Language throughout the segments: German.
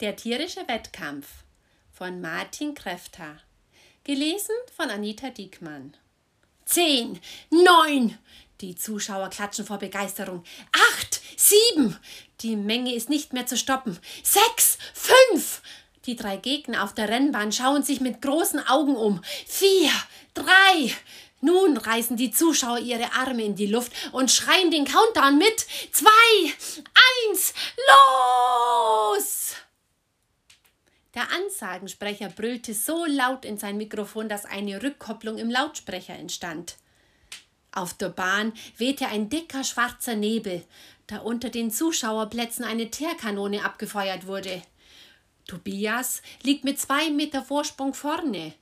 Der tierische Wettkampf von Martin Kräfter. Gelesen von Anita Diekmann. Zehn, neun. Die Zuschauer klatschen vor Begeisterung. Acht, sieben. Die Menge ist nicht mehr zu stoppen. Sechs, fünf. Die drei Gegner auf der Rennbahn schauen sich mit großen Augen um. Vier, drei. Nun reißen die Zuschauer ihre Arme in die Luft und schreien den Countdown mit. Zwei, eins, los! Der Ansagensprecher brüllte so laut in sein Mikrofon, dass eine Rückkopplung im Lautsprecher entstand. Auf der Bahn wehte ein dicker schwarzer Nebel, da unter den Zuschauerplätzen eine Teerkanone abgefeuert wurde. Tobias liegt mit zwei Meter Vorsprung vorne,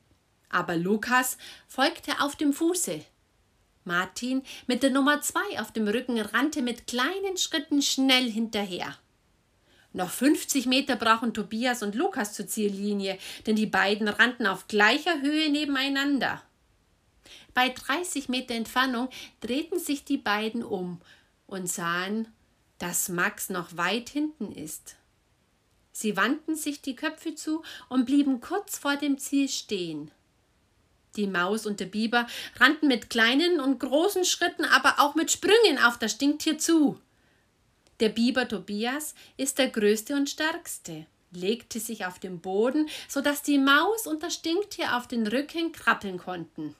aber Lukas folgte auf dem Fuße. Martin mit der Nummer zwei auf dem Rücken rannte mit kleinen Schritten schnell hinterher. Noch 50 Meter brauchen Tobias und Lukas zur Ziellinie, denn die beiden rannten auf gleicher Höhe nebeneinander. Bei 30 Meter Entfernung drehten sich die beiden um und sahen, dass Max noch weit hinten ist. Sie wandten sich die Köpfe zu und blieben kurz vor dem Ziel stehen. Die Maus und der Biber rannten mit kleinen und großen Schritten, aber auch mit Sprüngen auf das Stinktier zu. Der Biber Tobias ist der größte und stärkste, legte sich auf den Boden, so dass die Maus und das Stinktier auf den Rücken krabbeln konnten.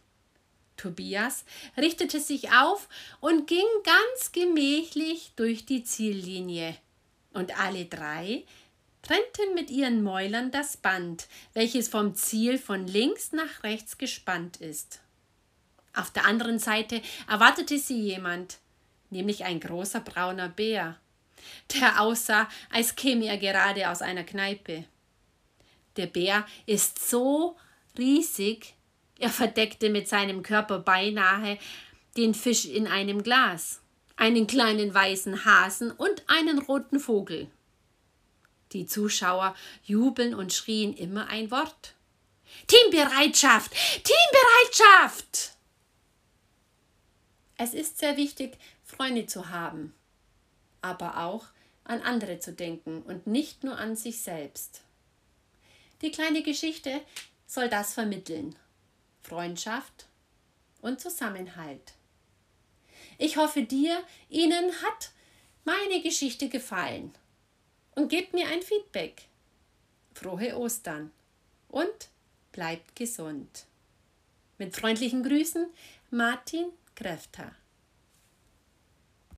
Tobias richtete sich auf und ging ganz gemächlich durch die Ziellinie. Und alle drei trennten mit ihren Mäulern das Band, welches vom Ziel von links nach rechts gespannt ist. Auf der anderen Seite erwartete sie jemand, nämlich ein großer brauner Bär der aussah, als käme er gerade aus einer Kneipe. Der Bär ist so riesig, er verdeckte mit seinem Körper beinahe den Fisch in einem Glas, einen kleinen weißen Hasen und einen roten Vogel. Die Zuschauer jubeln und schrien immer ein Wort. Teambereitschaft! Teambereitschaft! Es ist sehr wichtig, Freunde zu haben aber auch an andere zu denken und nicht nur an sich selbst. Die kleine Geschichte soll das vermitteln. Freundschaft und Zusammenhalt. Ich hoffe dir, Ihnen hat meine Geschichte gefallen. Und gebt mir ein Feedback. Frohe Ostern und bleibt gesund. Mit freundlichen Grüßen, Martin Kräfter.